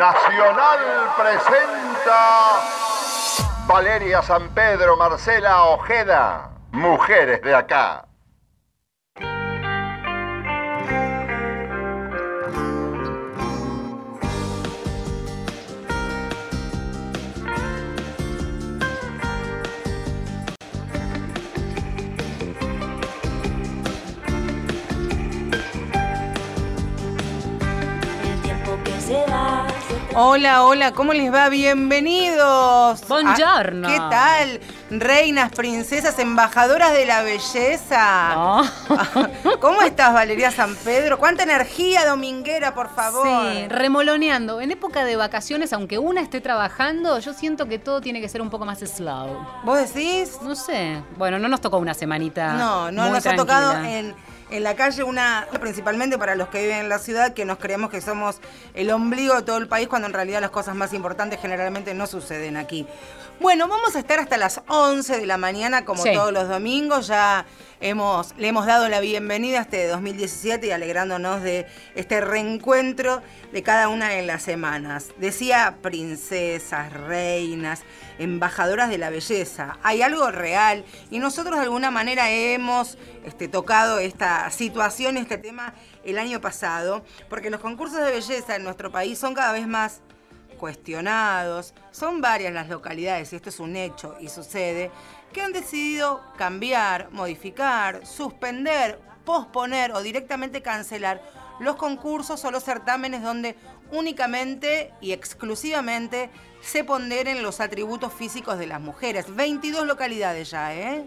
Nacional presenta Valeria San Pedro, Marcela Ojeda, Mujeres de acá. Hola, hola, ¿cómo les va? Bienvenidos. Buongiorno. ¿Qué tal? Reinas, princesas, embajadoras de la belleza. Oh. ¿Cómo estás, Valeria San Pedro? ¿Cuánta energía dominguera, por favor? Sí, remoloneando. En época de vacaciones, aunque una esté trabajando, yo siento que todo tiene que ser un poco más slow. ¿Vos decís? No sé. Bueno, no nos tocó una semanita. No, no muy nos ha tocado en, en la calle una, principalmente para los que viven en la ciudad, que nos creemos que somos el ombligo de todo el país, cuando en realidad las cosas más importantes generalmente no suceden aquí. Bueno, vamos a estar hasta las 11 de la mañana, como Sí. todos los domingos. Ya hemos, le hemos dado la bienvenida a este 2017 y alegrándonos de este reencuentro de cada una de las semanas. Decía princesas, reinas, embajadoras de la belleza. Hay algo real y nosotros de alguna manera hemos este, tocado esta situación, este tema el año pasado, porque los concursos de belleza en nuestro país son cada vez más cuestionados. Son varias las localidades, y esto es un hecho y sucede, que han decidido cambiar, modificar, suspender, posponer o directamente cancelar los concursos o los certámenes donde únicamente y exclusivamente se ponderen los atributos físicos de las mujeres. 22 localidades ya, ¿eh?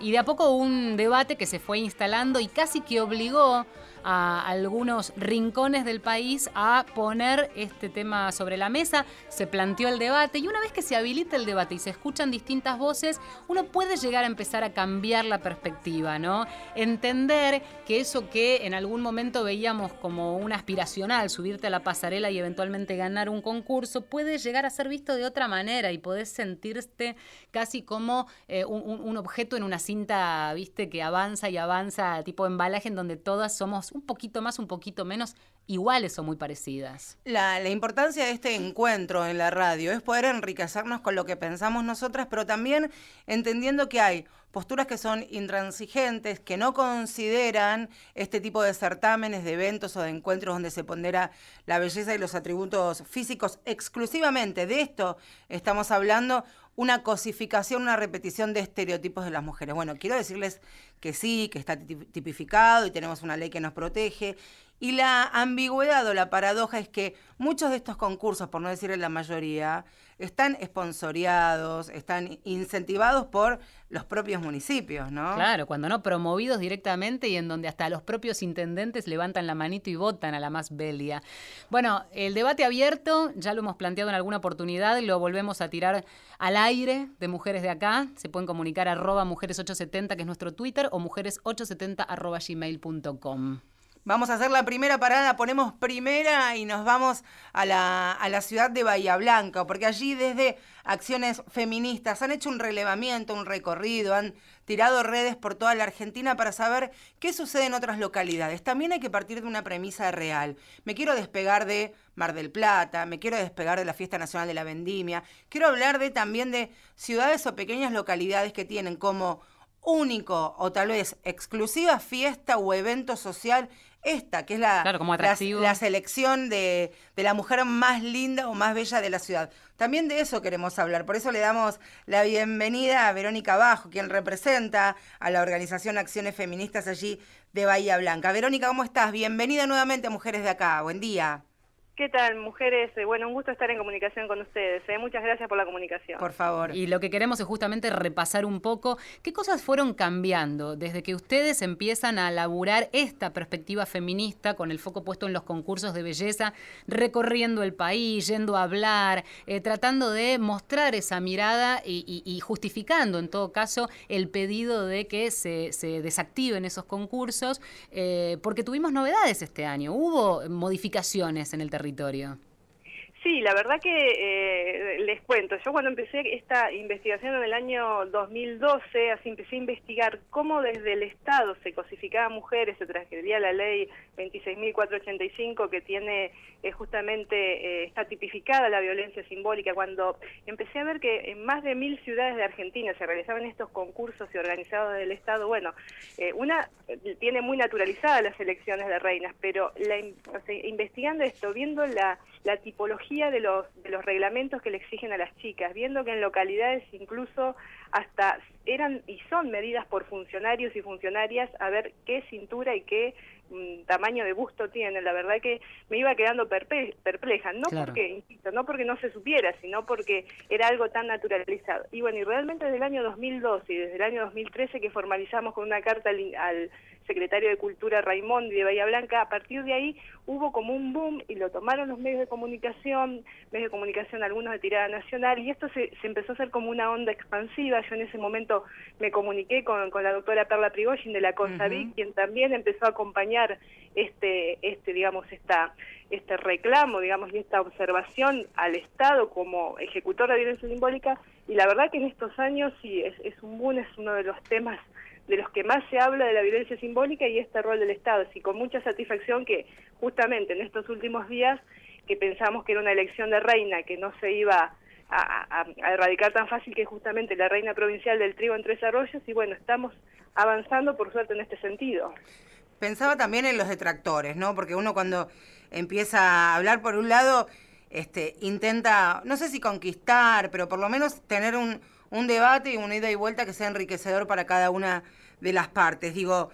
Y de a poco un debate que se fue instalando y casi que obligó a algunos rincones del país a poner este tema sobre la mesa. Se planteó el debate y una vez que se habilita el debate y se escuchan distintas voces, uno puede llegar a empezar a cambiar la perspectiva, ¿no? Entender que eso que en algún momento veíamos como un aspiracional, subirte a la pasarela y eventualmente ganar un concurso, puede llegar a ser visto de otra manera y podés sentirte casi como eh, un, un- objeto en una cinta, viste, que avanza y avanza, tipo embalaje, en donde todas somos un poquito más, un poquito menos iguales o muy parecidas. La, importancia de este encuentro en la radio es poder enriquecernos con lo que pensamos nosotras, pero también entendiendo que hay posturas que son intransigentes, que no consideran este tipo de certámenes, de eventos o de encuentros donde se pondera la belleza y los atributos físicos exclusivamente. De esto estamos hablando, una cosificación, una repetición de estereotipos de las mujeres. Bueno, quiero decirles que sí, que está ti- tipificado y tenemos una ley que nos protege. Y la ambigüedad o la paradoja es que muchos de estos concursos, por no decir la mayoría, están esponsoreados, están incentivados por los propios municipios, ¿no? Claro, cuando no promovidos directamente y en donde hasta los propios intendentes levantan la manito y votan a la más belia. Bueno, el debate abierto, ya lo hemos planteado en alguna oportunidad, lo volvemos a tirar al aire de Mujeres de Acá. Se pueden comunicar arroba mujeres870, que es nuestro Twitter, o mujeres870 arroba gmail.com. Vamos a hacer la primera parada, ponemos primera y nos vamos a la, a la ciudad de Bahía Blanca, porque allí desde acciones feministas han hecho un relevamiento, un recorrido, han tirado redes por toda la Argentina para saber qué sucede en otras localidades. También hay que partir de una premisa real. Me quiero despegar de Mar del Plata, me quiero despegar de la Fiesta Nacional de la Vendimia, quiero hablar de también de ciudades o pequeñas localidades que tienen como único o tal vez exclusiva fiesta o evento social esta, que es la, Claro, como la- atractivo. la selección de, de la mujer más linda o más bella de la ciudad. También de eso queremos hablar, por eso le damos la bienvenida a Verónica Bajo, quien representa a la organización Acciones Feministas allí de Bahía Blanca. Verónica, ¿cómo estás? Bienvenida nuevamente a Mujeres de Acá, buen día. ¿Qué tal, mujeres? Eh, Bueno, un gusto estar en comunicación con ustedes. eh. Muchas gracias por la comunicación. Por favor. Y lo que queremos es justamente repasar un poco qué cosas fueron cambiando desde que ustedes empiezan a laburar esta perspectiva feminista con el foco puesto en los concursos de belleza, recorriendo el país, yendo a hablar, eh, tratando de mostrar esa mirada y, y- y justificando en todo caso el pedido de que se, se desactiven esos concursos, eh, porque tuvimos novedades este año, hubo modificaciones en el territorio. Sí, la verdad que eh, les cuento, yo cuando empecé esta investigación en el año 2012, así empecé a investigar cómo desde el Estado se cosificaba mujeres, se transgredía la ley 26.485 que tiene eh, justamente, eh, está tipificada la violencia simbólica, cuando empecé a ver que en más de mil ciudades de Argentina se realizaban estos concursos y organizados del Estado, bueno, una tiene muy naturalizadas las elecciones de reinas, pero la, investigando esto, viendo la la tipología de los, de los reglamentos que le exigen a las chicas, viendo que en localidades incluso hasta eran y son medidas por funcionarios y funcionarias a ver qué cintura y qué tamaño de busto tienen. La verdad que me iba quedando perpleja, no porque, insisto, no porque no se supiera, sino porque era algo tan naturalizado. Y bueno, y realmente desde el año 2012 y desde el año 2013 que formalizamos con una carta al secretario de Cultura Raimondi de Bahía Blanca, a partir de ahí hubo como un boom y lo tomaron los medios de comunicación, medios de comunicación algunos de tirada nacional, y esto se, empezó a hacer como una onda expansiva. Yo en ese momento me comuniqué con, la doctora Perla Prigogin de la COSAVIC, quien también empezó a acompañar este, este digamos, esta, este reclamo, digamos, y esta observación al Estado como ejecutor de violencia simbólica, y la verdad que en estos años sí, es, es un boom, es uno de los temas de los que más se habla de la violencia simbólica y este rol del Estado. Así con mucha satisfacción que justamente en estos últimos días que pensamos que era una elección de reina que no se iba a, erradicar tan fácil que justamente la reina provincial del trigo en Tres Arroyos y bueno, estamos avanzando por suerte en este sentido. Pensaba también en los detractores, ¿no? Porque uno cuando empieza a hablar por un lado, este, intenta, no sé si conquistar, pero por lo menos tener un, un debate y una ida y vuelta que sea enriquecedor para cada una de las partes. Digo,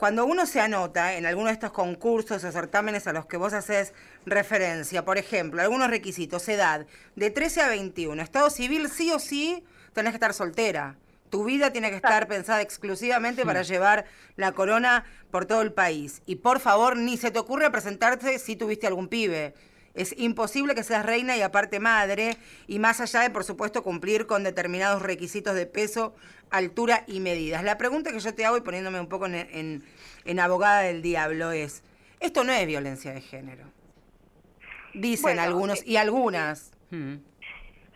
cuando uno se anota en alguno de estos concursos o certámenes a los que vos haces referencia, por ejemplo, algunos requisitos, edad, de 13 a 21, estado civil sí o sí tenés que estar soltera. Tu vida tiene que estar pensada exclusivamente para llevar la corona por todo el país. Y por favor, ni se te ocurre presentarte si tuviste algún pibe. Es imposible que seas reina y aparte madre, y más allá de, por supuesto, cumplir con determinados requisitos de peso, altura y medidas. La pregunta que yo te hago, y poniéndome un poco en, abogada del diablo, es, esto no es violencia de género. Dicen algunos y algunas. Hmm.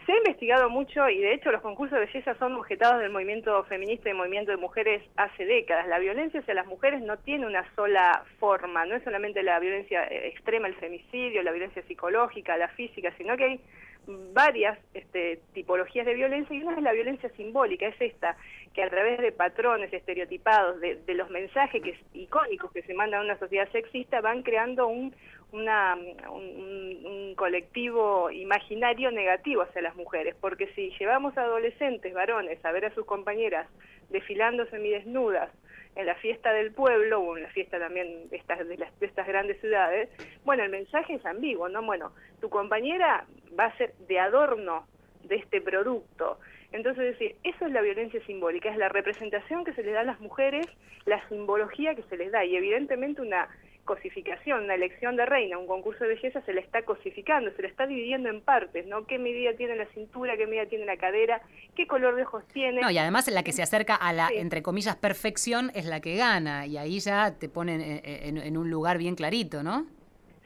Se ha investigado mucho y de hecho los concursos de belleza son objetados del movimiento feminista y movimiento de mujeres hace décadas. La violencia hacia las mujeres no tiene una sola forma, no es solamente la violencia eh, extrema, el femicidio, la violencia psicológica, la física, sino que hay varias este, tipologías de violencia y una es la violencia simbólica, es esta, que a través de patrones estereotipados, de, de los mensajes que, icónicos que se mandan a una sociedad sexista, van creando un, una, un, colectivo imaginario negativo hacia las mujeres, porque si llevamos a adolescentes, varones, a ver a sus compañeras desfilando semidesnudas en la fiesta del pueblo o en la fiesta también de estas, de, las, de estas grandes ciudades, bueno, el mensaje es ambiguo, ¿no? Bueno, tu compañera va a ser de adorno de este producto. Entonces, decir, eso es la violencia simbólica, es la representación que se le da a las mujeres, la simbología que se les da y evidentemente una cosificación, una elección de reina, un concurso de belleza, se la está cosificando, se la está dividiendo en partes, ¿no? ¿Qué medida tiene la cintura, qué medida tiene la cadera, qué color de ojos tiene? No, y además la que se acerca a la, entre comillas, perfección es la que gana, y ahí ya te ponen en, un lugar bien clarito, ¿no?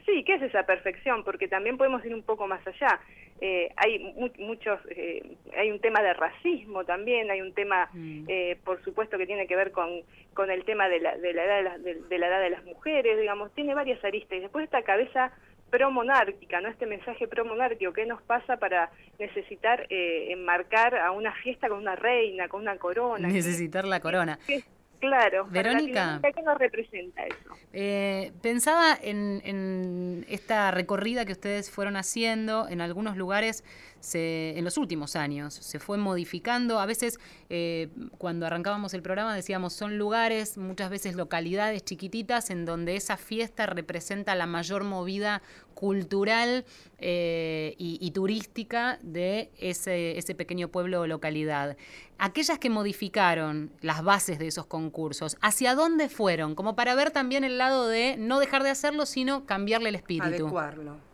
Sí, ¿qué es esa perfección? Porque también podemos ir un poco más allá. Eh, hay muchos, eh, hay un tema de racismo también, hay un tema, mm. eh, por supuesto, que tiene que ver con, con el tema de la, de la edad de, de, la edad de las mujeres, digamos, tiene varias aristas. Y después esta cabeza promonárquica, ¿no? Este mensaje promonárquico, ¿qué nos pasa para necesitar enmarcar a una fiesta con una reina, con una corona? Necesitar la corona. Claro. Verónica. ¿Qué nos representa eso? Eh, pensaba en, esta recorrida que ustedes fueron haciendo en algunos lugares se, en los últimos años. Se fue modificando. A veces, eh, cuando arrancábamos el programa, decíamos son lugares, muchas veces localidades chiquititas, en donde esa fiesta representa la mayor movida cultural eh, y, turística de ese, ese pequeño pueblo o localidad. Aquellas que modificaron las bases de esos concursos, ¿hacia dónde fueron? Como para ver también el lado de no dejar de hacerlo, sino cambiarle el espíritu. Adecuarlo.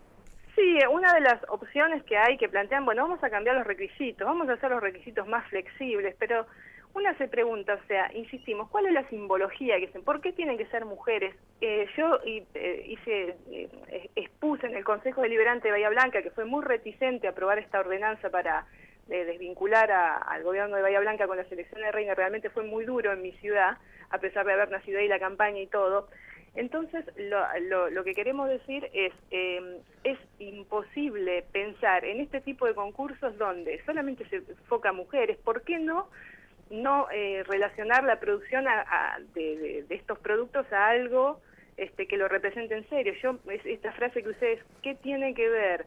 Sí, una de las opciones que hay que plantean, bueno, vamos a cambiar los requisitos, vamos a hacer los requisitos más flexibles, pero una se pregunta, o sea, insistimos, ¿cuál es la simbología que ¿Por qué tienen que ser mujeres? Eh, yo eh, hice, eh, expuse en el Consejo Deliberante de Bahía Blanca, que fue muy reticente a aprobar esta ordenanza para desvincular al gobierno de Bahía Blanca con la selección de reina, realmente fue muy duro en mi ciudad, a pesar de haber nacido ahí la campaña y todo. Entonces, lo, lo, que queremos decir es, eh, es imposible pensar en este tipo de concursos donde solamente se enfoca a mujeres, ¿por qué no no eh, relacionar la producción de, estos productos a algo este, que lo represente en serio? Yo, esta frase que ustedes, ¿qué tiene que ver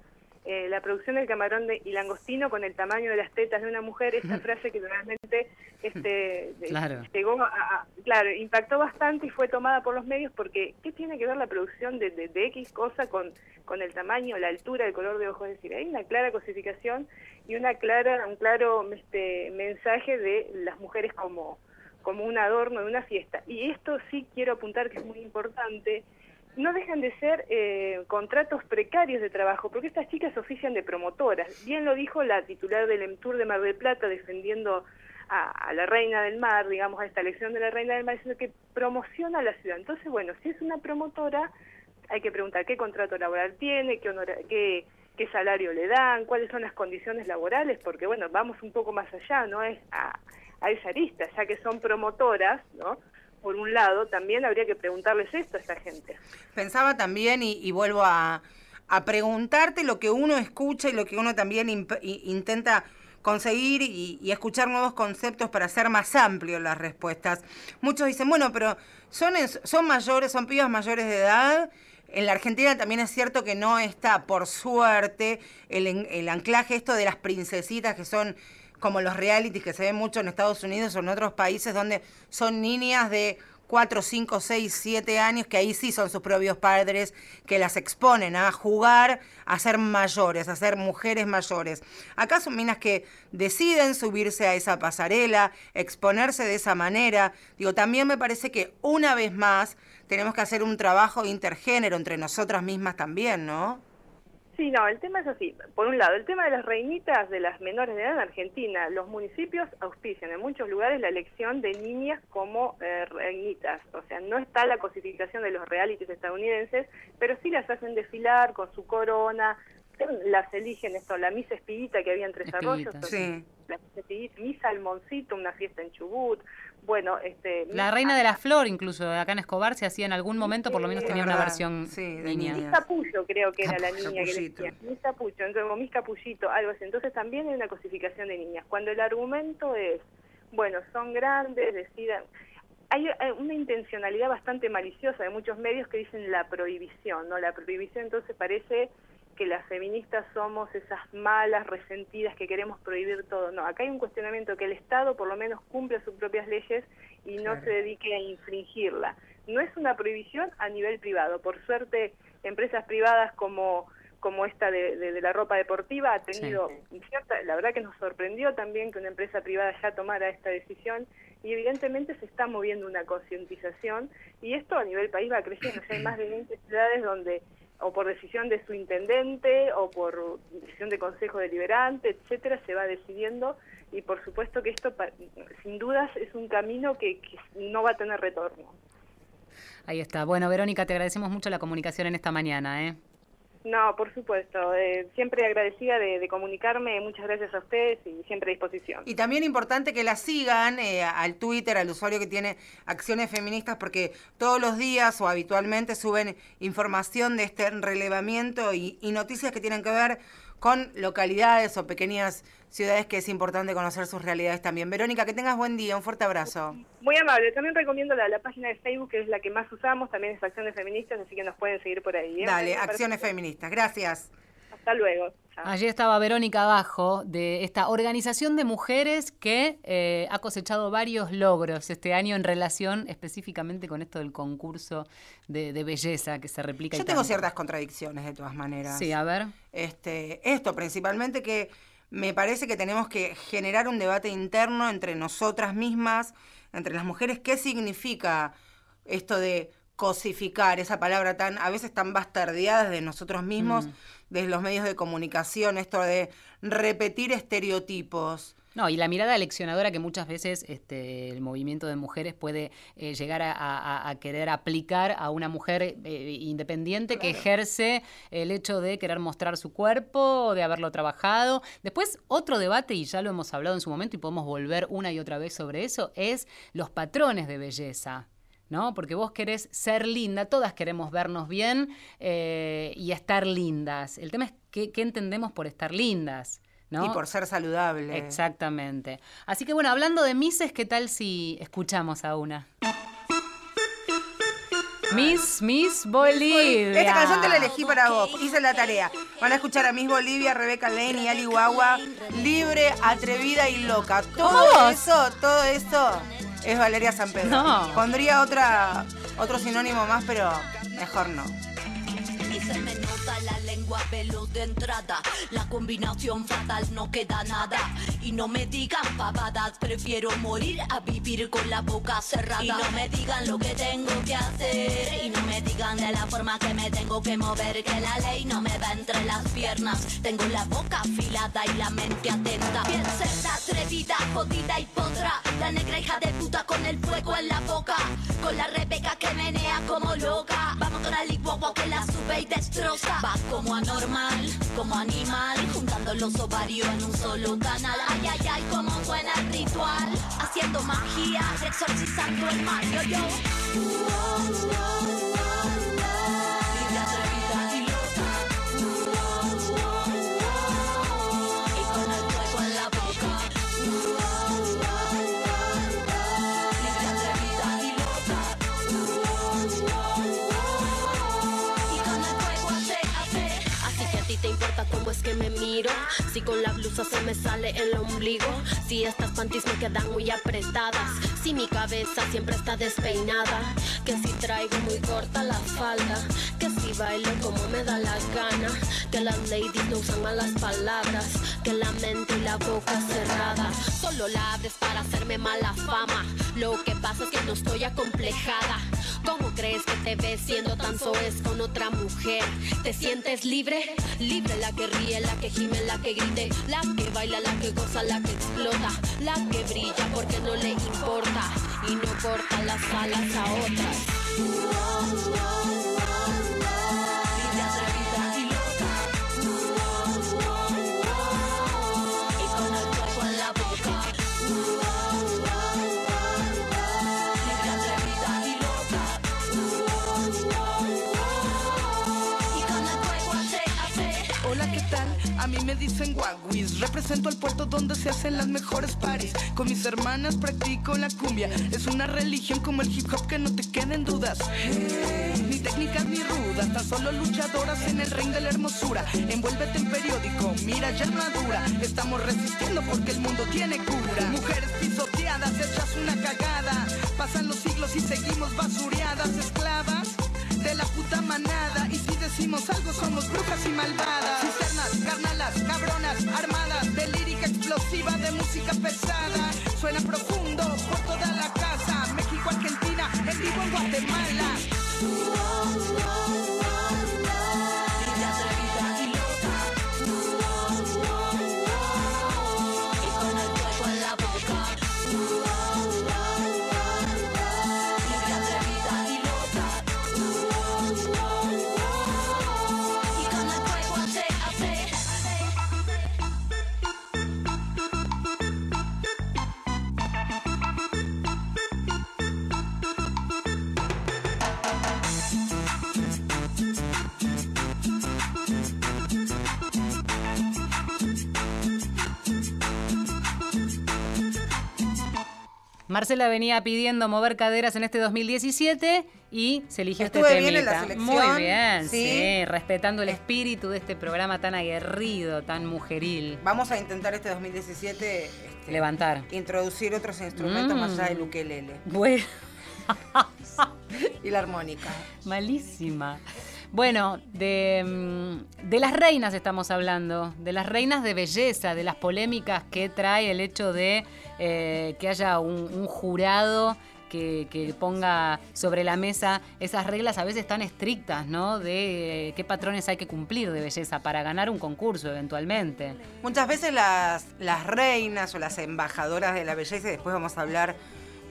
eh, la producción del camarón de, y langostino con el tamaño de las tetas de una mujer, esta frase que realmente este, llegó a, claro, impactó bastante y fue tomada por los medios porque ¿qué tiene que ver la producción de, de, X cosa con, con el tamaño, la altura, el color de ojos? Es decir, hay una clara cosificación y una clara, un claro este, mensaje de las mujeres como, como un adorno de una fiesta. Y esto sí quiero apuntar que es muy importante, no dejan de ser eh, contratos precarios de trabajo, porque estas chicas ofician de promotoras. Bien lo dijo la titular del EMTUR de Mar del Plata, defendiendo a, la Reina del Mar, digamos, a esta elección de la Reina del Mar, diciendo que promociona la ciudad. Entonces, bueno, si es una promotora, hay que preguntar qué contrato laboral tiene, qué, qué, qué salario le dan, cuáles son las condiciones laborales, porque, bueno, vamos un poco más allá, ¿no? Es a, a esa lista, ya que son promotoras, ¿no? Por un lado, también habría que preguntarles esto a esta gente. Pensaba también, y, vuelvo a, preguntarte lo que uno escucha y lo que uno también intenta conseguir y, escuchar nuevos conceptos para hacer más amplios las respuestas. Muchos dicen, bueno, pero son, son mayores, son pibas mayores de edad. En la Argentina también es cierto que no está, por suerte, el, el anclaje esto de las princesitas que son como los realities que se ven mucho en Estados Unidos o en otros países donde son niñas de 4, 5, 6, 7 años, que ahí sí son sus propios padres, que las exponen a jugar, a ser mayores, a ser mujeres mayores. Acá son minas que deciden subirse a esa pasarela, exponerse de esa manera. Digo, también me parece que una vez más tenemos que hacer un trabajo intergénero entre nosotras mismas también, ¿no? Sí, no, el tema es así. Por un lado, el tema de las reinitas de las menores de edad en Argentina. Los municipios auspician en muchos lugares la elección de niñas como eh, reinitas. O sea, no está la cosificación de los realities estadounidenses, pero sí las hacen desfilar con su corona, las eligen esto, la Misa Espiguita que había en Tres Arroyos, sí. la Misa Almoncito, una fiesta en Chubut, bueno, este... La Reina de la Flor incluso, acá en Escobar se hacía en algún momento, por lo menos tenía una versión sí, de niña. Mis Capullo creo que era la niña que decía, Mis Capullo, entonces, Mis Capullito, algo así, entonces también hay una cosificación de niñas, cuando el argumento es, bueno, son grandes, decidan hay una intencionalidad bastante maliciosa de muchos medios que dicen la prohibición, ¿no? La prohibición entonces parece que las feministas somos esas malas, resentidas que queremos prohibir todo. No, acá hay un cuestionamiento que el Estado por lo menos cumpla sus propias leyes y no se dedique a infringirla. No es una prohibición a nivel privado. Por suerte, empresas privadas como como esta de, la ropa deportiva ha tenido cierta, la verdad que nos sorprendió también que una empresa privada ya tomara esta decisión y evidentemente se está moviendo una concientización y esto a nivel país va creciendo. hay más de 20 ciudades donde o por decisión de su intendente o por decisión de consejo deliberante, etcétera, se va decidiendo y por supuesto que esto sin dudas es un camino que, no va a tener retorno. Ahí está. Bueno, Verónica, te agradecemos mucho la comunicación en esta mañana. ¿eh? No, por supuesto. Eh, siempre agradecida de, comunicarme. Muchas gracias a ustedes y siempre a disposición. Y también importante que la sigan eh, al Twitter, al usuario que tiene acciones feministas, porque todos los días o habitualmente suben información de este relevamiento y, y noticias que tienen que ver con localidades o pequeñas ciudades que es importante conocer sus realidades también. Verónica, que tengas buen día, un fuerte abrazo. Muy amable, también recomiendo la, la página de Facebook, que es la que más usamos, también es Acciones Feministas, así que nos pueden seguir por ahí. ¿eh? Dale, Acciones Feministas, gracias. Hasta luego. Allí estaba Verónica Abajo de esta organización de mujeres que eh, ha cosechado varios logros este año en relación específicamente con esto del concurso de, belleza que se replica. Yo tengo ciertas contradicciones de todas maneras. Sí, a ver. Este, esto principalmente que me parece que tenemos que generar un debate interno entre nosotras mismas, entre las mujeres, qué significa esto de cosificar, esa palabra tan, a veces tan bastardeada de nosotros mismos, mm. desde los medios de comunicación, esto de repetir estereotipos. No, y la mirada leccionadora que muchas veces este, el movimiento de mujeres puede eh, llegar a, querer aplicar a una mujer eh, independiente que ejerce el hecho de querer mostrar su cuerpo, de haberlo trabajado. Después, otro debate, y ya lo hemos hablado en su momento y podemos volver una y otra vez sobre eso, es los patrones de belleza. ¿No? Porque vos querés ser linda, todas queremos vernos bien eh, y estar lindas. El tema es qué, qué entendemos por estar lindas. Y por ser saludable. Exactamente. Así que bueno, hablando de Misses, ¿qué tal si escuchamos a una? Miss, Miss Bolivia. Esta canción te la elegí para vos, hice la tarea. Van a escuchar a Miss Bolivia, Rebeca Lane y Ali Guagua, libre, atrevida y loca. Todo eso, todo eso es Valeria San Pedro. No. Pondría otra, otro sinónimo más, pero mejor no lengua veloz de entrada. La combinación fatal no queda nada. Y no me digan pavadas, prefiero morir a vivir con la boca cerrada. Y no me digan lo que tengo que hacer. Y no me digan de la forma que me tengo que mover. Que la ley no me va entre las piernas. Tengo la boca afilada y la mente atenta. Piensa atrevida, jodida y potra. La negra hija de puta con el fuego en la boca. Con la Rebeca que menea como loca. Vamos con la licuagua que la sube y destroza. Va como anormal, como animal, juntando los ovarios en un solo canal. Ay, ay, ay, como suena el ritual, haciendo magia, exorcizando el mal. Yo. Si con la blusa se me sale el ombligo. Si estas panties me quedan muy apretadas. Si mi cabeza siempre está despeinada. Que si traigo muy corta la falda. Que si bailo como me da la gana. Que las ladies no usan malas palabras. Que la mente y la boca cerrada. Solo la abres para hacerme mala fama. Lo que pasa es que no estoy acomplejada. ¿Cómo crees que te ves siendo tan soez con otra mujer? ¿Te sientes libre? Libre la que ríe, la que gime, la que grite, la que baila, la que goza, la que explota, la que brilla porque no le importa y no corta las alas a otras. Dicen guaguis. Represento el puerto donde se hacen las mejores paris. Con mis hermanas practico la cumbia. Es una religión como el hip hop que no te queden dudas. Ni técnicas ni rudas, tan solo luchadoras en el ring de la hermosura. Envuélvete en periódico, mira ya armadura. Estamos resistiendo porque el mundo tiene cura. Mujeres pisoteadas, hechas una cagada. Pasan los siglos y seguimos basureadas, esclavas de la puta manada. Y si decimos algo, somos brujas y malvadas. Cisternas, música. Suena profundo por toda la casa. México, Argentina, en vivo en Guatemala. Marcela venía pidiendo mover caderas en este 2017 y se eligió este bien en la selección. Muy bien, ¿Sí? respetando el espíritu de este programa tan aguerrido, tan mujeril. Vamos a intentar este 2017 este, levantar. Introducir otros instrumentos más allá del mm. ukelele. Bueno. y la armónica. Malísima. Bueno, mm, de, las reinas estamos hablando, de las reinas de belleza, de las polémicas que trae el hecho de eh, que haya un, jurado que, que ponga sobre la mesa esas reglas a veces tan estrictas, ¿no? De eh, qué patrones hay que cumplir de belleza para ganar un concurso eventualmente. Muchas veces las, las reinas o las embajadoras de la belleza, y después vamos a hablar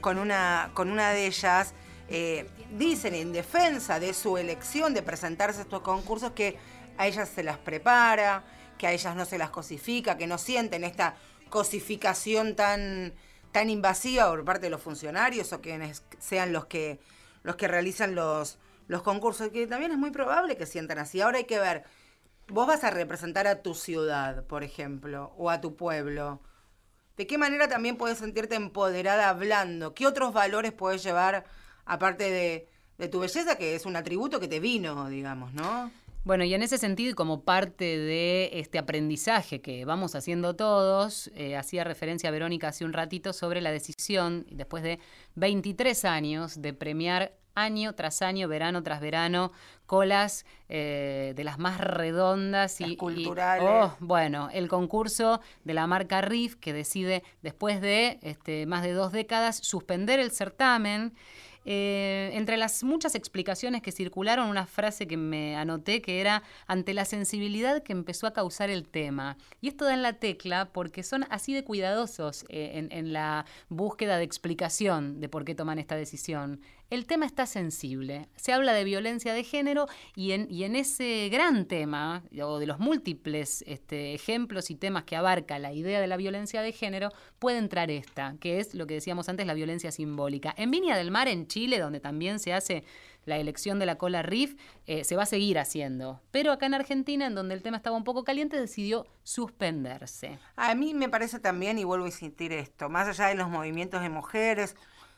con una, con una de ellas, eh, dicen en defensa de su elección de presentarse a estos concursos que a ellas se las prepara, que a ellas no se las cosifica, que no sienten esta cosificación tan, tan invasiva por parte de los funcionarios o quienes sean los que, los que realizan los, los concursos, que también es muy probable que sientan así. Ahora hay que ver, vos vas a representar a tu ciudad, por ejemplo, o a tu pueblo. ¿De qué manera también puedes sentirte empoderada hablando? ¿Qué otros valores puedes llevar aparte de, de tu belleza, que es un atributo que te vino, digamos, ¿no? Bueno, y en ese sentido, y como parte de este aprendizaje que vamos haciendo todos, eh, hacía referencia a Verónica hace un ratito sobre la decisión, después de 23 años, de premiar año tras año, verano tras verano, colas eh, de las más redondas y culturales. oh, bueno, el concurso de la marca RIF que decide, después de este, más de dos décadas, suspender el certamen. Eh, entre las muchas explicaciones que circularon, una frase que me anoté que era ante la sensibilidad que empezó a causar el tema. Y esto da en la tecla porque son así de cuidadosos eh, en, en la búsqueda de explicación de por qué toman esta decisión. El tema está sensible. Se habla de violencia de género y en, ese gran tema, o de los múltiples este, ejemplos y temas que abarca la idea de la violencia de género, puede entrar esta, que es lo que decíamos antes, la violencia simbólica. En Viña del Mar, en Chile, donde también se hace la elección de la cola RIF, eh, se va a seguir haciendo. Pero acá en Argentina, en donde el tema estaba un poco caliente, decidió suspenderse. A mí me parece también, y vuelvo a insistir esto, más allá de los movimientos de mujeres,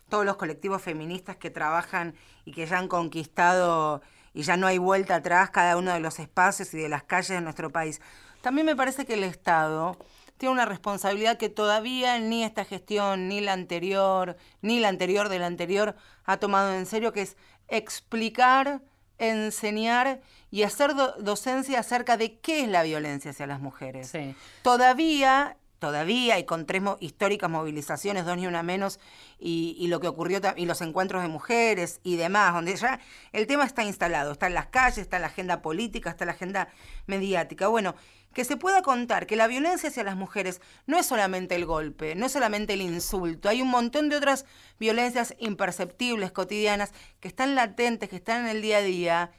todos los colectivos feministas que trabajan y que ya han conquistado y ya no hay vuelta atrás cada uno de los espacios y de las calles de nuestro país. También me parece que el Estado tiene una responsabilidad que todavía ni esta gestión, ni la anterior, ni la anterior de la anterior ha tomado en serio, que es explicar, enseñar y hacer do- docencia acerca de qué es la violencia hacia las mujeres. Sí. Todavía, todavía, y con tres mo- históricas movilizaciones, dos ni una menos, y, y lo que ocurrió, y los encuentros de mujeres y demás, donde ya el tema está instalado, está en las calles, está en la agenda política, está en la agenda mediática. Bueno, que se pueda contar que la violencia hacia las mujeres no es solamente el golpe, no es solamente el insulto, hay un montón de otras violencias imperceptibles, cotidianas, que están latentes, que están en el día a día,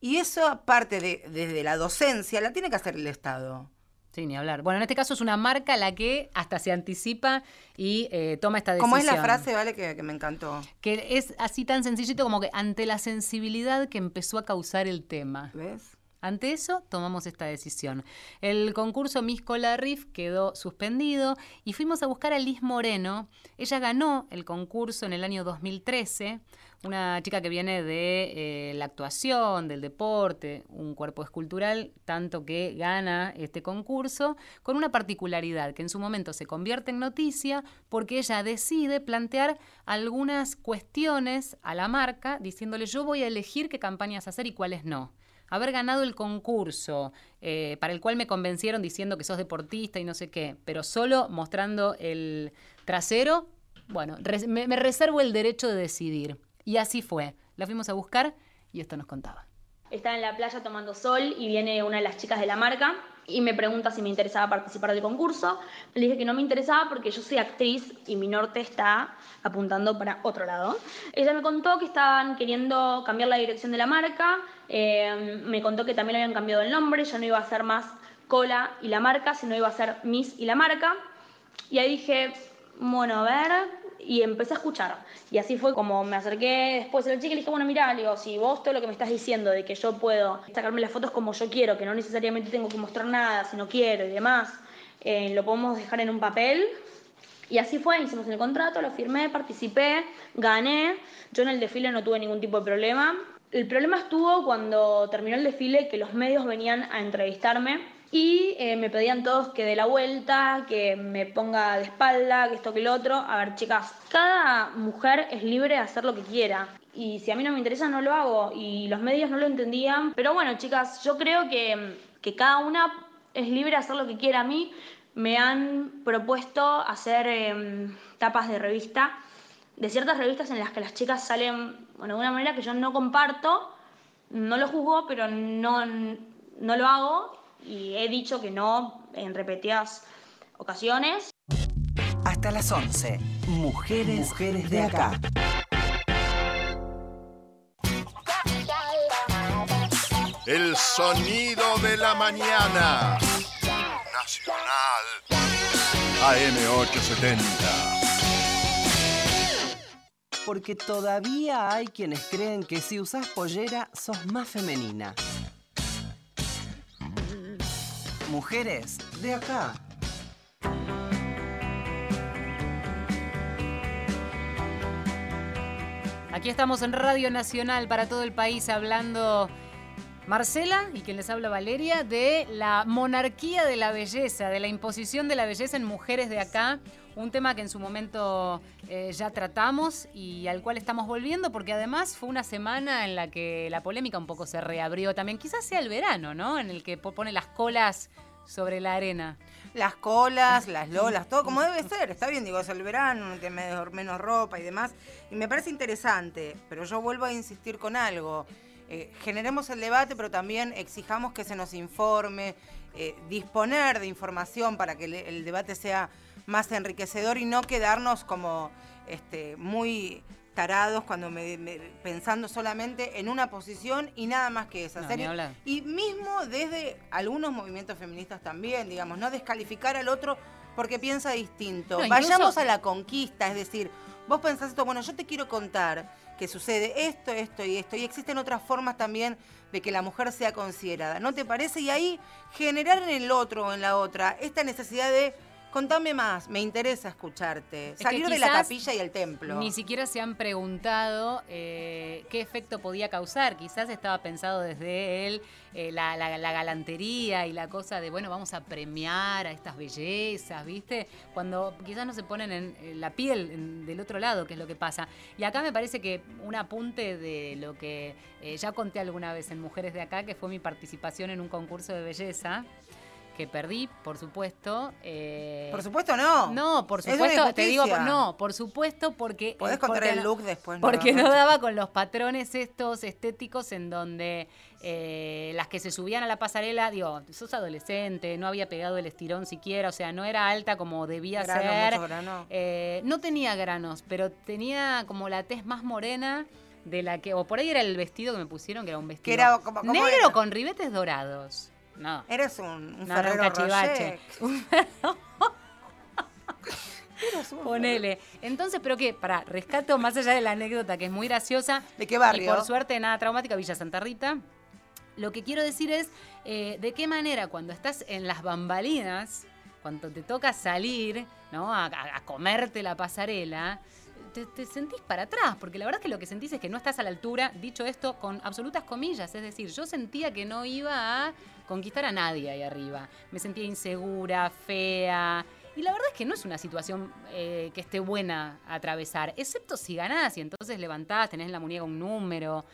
y eso, aparte de desde la docencia, la tiene que hacer el Estado. Sí, ni hablar. Bueno, en este caso es una marca la que hasta se anticipa y eh, toma esta decisión. ¿Cómo es la frase, vale, que, que me encantó? Que es así tan sencillito como que ante la sensibilidad que empezó a causar el tema. ¿Ves? Ante eso, tomamos esta decisión. El concurso Miss Cola Riff quedó suspendido y fuimos a buscar a Liz Moreno. Ella ganó el concurso en el año 2013, una chica que viene de eh, la actuación, del deporte, un cuerpo escultural, tanto que gana este concurso, con una particularidad que en su momento se convierte en noticia porque ella decide plantear algunas cuestiones a la marca diciéndole yo voy a elegir qué campañas hacer y cuáles no haber ganado el concurso eh, para el cual me convencieron diciendo que sos deportista y no sé qué, pero solo mostrando el trasero, bueno, me reservo el derecho de decidir. Y así fue. La fuimos a buscar y esto nos contaba. Estaba en la playa tomando sol y viene una de las chicas de la marca y me pregunta si me interesaba participar del concurso. Le dije que no me interesaba porque yo soy actriz y mi norte está apuntando para otro lado. Ella me contó que estaban queriendo cambiar la dirección de la marca, eh, me contó que también habían cambiado el nombre, ya no iba a ser más Cola y la marca, sino iba a ser Miss y la marca. Y ahí dije, bueno, a ver, y empecé a escuchar. Y así fue como me acerqué después a la chica y le dije, bueno, mira, le digo, si vos todo lo que me estás diciendo de que yo puedo sacarme las fotos como yo quiero, que no necesariamente tengo que mostrar nada si no quiero y demás, eh, lo podemos dejar en un papel. Y así fue, hicimos el contrato, lo firmé, participé, gané. Yo en el desfile no tuve ningún tipo de problema. El problema estuvo cuando terminó el desfile, que los medios venían a entrevistarme y eh, me pedían todos que dé la vuelta, que me ponga de espalda, que esto, que lo otro. A ver, chicas, cada mujer es libre de hacer lo que quiera. Y si a mí no me interesa, no lo hago. Y los medios no lo entendían. Pero bueno, chicas, yo creo que, que cada una es libre de hacer lo que quiera. A mí me han propuesto hacer eh, tapas de revista de ciertas revistas en las que las chicas salen, bueno, de una manera que yo no comparto, no lo juzgo, pero no, no lo hago y he dicho que no en repetidas ocasiones. Hasta las 11. Mujeres, Mujeres de acá. El sonido de la mañana. Nacional. AM870. Porque todavía hay quienes creen que si usas pollera sos más femenina. Mujeres de acá. Aquí estamos en Radio Nacional para todo el país hablando Marcela y quien les habla Valeria de la monarquía de la belleza, de la imposición de la belleza en mujeres de acá, un tema que en su momento eh, ya tratamos y al cual estamos volviendo porque además fue una semana en la que la polémica un poco se reabrió también, quizás sea el verano, ¿no? En el que pone las colas sobre la arena. Las colas, las lolas, todo como debe ser. Está bien, digo, es el verano, que menos ropa y demás. Y me parece interesante, pero yo vuelvo a insistir con algo. Eh, generemos el debate, pero también exijamos que se nos informe, eh, disponer de información para que el, debate sea más enriquecedor y no quedarnos como este, muy tarados cuando me, pensando solamente en una posición y nada más que esa. y mismo desde algunos movimientos feministas también, digamos, no descalificar al otro porque piensa distinto. Vayamos a la conquista, es decir, vos pensás esto, bueno, yo te quiero contar que sucede esto, esto y esto, y existen otras formas también de que la mujer sea considerada. ¿No te parece? Y ahí generar en el otro o en la otra esta necesidad de Contame más, me interesa escucharte. Salir de la capilla y el templo. Ni siquiera se han preguntado eh, qué efecto podía causar. Quizás estaba pensado desde él eh, la, galantería y la cosa de, bueno, vamos a premiar a estas bellezas, ¿viste? Cuando quizás no se ponen en, la piel del otro lado, que es lo que pasa. Y acá me parece que un apunte de lo que eh, ya conté alguna vez en Mujeres de Acá, que fue mi participación en un concurso de belleza que perdí, por supuesto. Eh, por supuesto no. No, por supuesto, te digo, no, por supuesto porque... Podés contar el look después. Porque no, daba con los patrones estos estéticos en donde eh, las que se subían a la pasarela, digo, sos adolescente, no había pegado el estirón siquiera, o sea, no era alta como debía ser. Eh, no tenía granos, pero tenía como la tez más morena de la que, o por ahí era el vestido que me pusieron, que era un vestido era como, negro con ribetes dorados. No. Eres un, un Ferrero Rocher. Ponele. Entonces, pero qué, para, rescato más allá de la anécdota que es muy graciosa. ¿De qué barrio? Y por suerte nada traumática, Villa Santa Rita. Lo que quiero decir es eh, de qué manera cuando estás en las bambalinas, cuando te toca salir, ¿no? a comerte la pasarela, te, sentís para atrás, porque la verdad es que lo que sentís es que no estás a la altura, dicho esto con absolutas comillas, es decir, yo sentía que no iba a conquistar a nadie ahí arriba, me sentía insegura, fea, y la verdad es que no es una situación eh, que esté buena a atravesar, excepto si ganás y entonces levantás, tenés en la muñeca un número,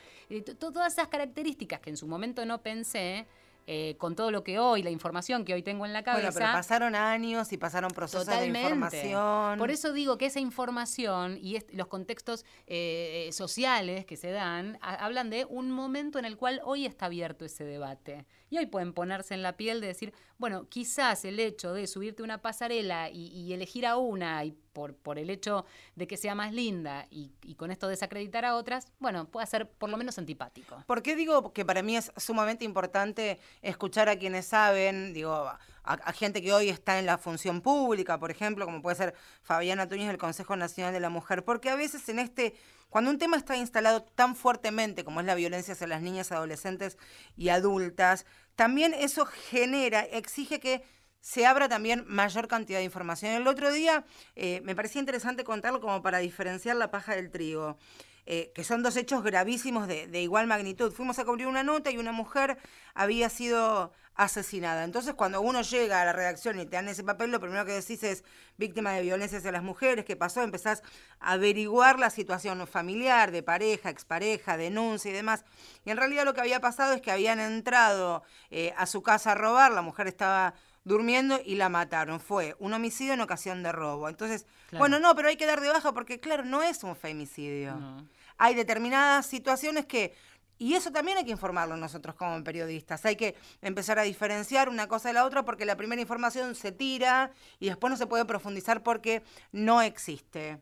todas esas características que en su momento no pensé, eh, con todo lo que hoy, la información que hoy tengo en la cabeza. Bueno, pero pasaron años y pasaron procesos de información. Por eso digo que esa información y los contextos eh, eh, sociales que se dan hablan de un momento en el cual hoy está abierto ese debate. Y hoy pueden ponerse en la piel de decir, bueno, quizás el hecho de subirte una pasarela y, elegir a una y por, el hecho de que sea más linda y, con esto desacreditar a otras, bueno, puede ser por lo menos antipático. ¿Por qué digo que para mí es sumamente importante escuchar a quienes saben, digo, a, gente que hoy está en la función pública, por ejemplo, como puede ser Fabiana Túñez del Consejo Nacional de la Mujer? Porque a veces en este cuando un tema está instalado tan fuertemente como es la violencia hacia las niñas, adolescentes y adultas, también eso genera, exige que se abra también mayor cantidad de información. El otro día eh, me parecía interesante contarlo como para diferenciar la paja del trigo. Eh, que son dos hechos gravísimos de, de, igual magnitud. Fuimos a cubrir una nota y una mujer había sido asesinada. Entonces, cuando uno llega a la redacción y te dan ese papel, lo primero que decís es víctima de violencia hacia las mujeres, ¿qué pasó? Empezás a averiguar la situación familiar, de pareja, expareja, denuncia y demás. Y en realidad lo que había pasado es que habían entrado eh, a su casa a robar, la mujer estaba durmiendo y la mataron. Fue un homicidio en ocasión de robo. Entonces, Claro. bueno, no, pero hay que dar de baja porque, claro, no es un femicidio. No. Hay determinadas situaciones que... Y eso también hay que informarlo nosotros como periodistas. Hay que empezar a diferenciar una cosa de la otra porque la primera información se tira y después no se puede profundizar porque no existe.